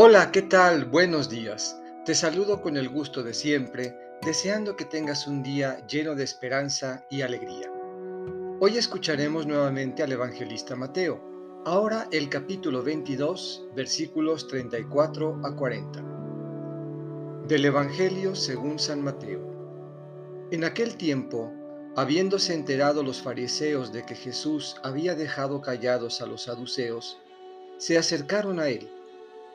Hola, ¿qué tal? Buenos días. Te saludo con el gusto de siempre, deseando que tengas un día lleno de esperanza y alegría. Hoy escucharemos nuevamente al evangelista Mateo, ahora el capítulo 22, versículos 34 a 40. Del Evangelio según San Mateo. En aquel tiempo, habiéndose enterado los fariseos de que Jesús había dejado callados a los saduceos, se acercaron a él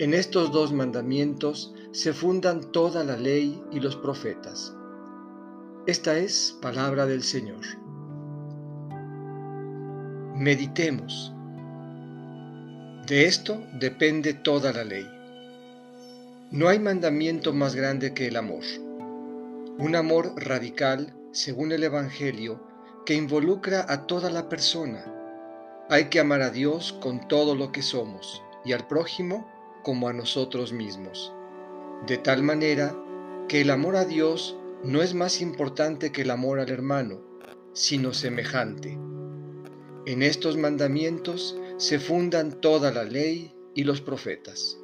En estos dos mandamientos se fundan toda la ley y los profetas. Esta es palabra del Señor. Meditemos. De esto depende toda la ley. No hay mandamiento más grande que el amor. Un amor radical, según el Evangelio, que involucra a toda la persona. Hay que amar a Dios con todo lo que somos y al prójimo como a nosotros mismos, de tal manera que el amor a Dios no es más importante que el amor al hermano, sino semejante. En estos mandamientos se fundan toda la ley y los profetas.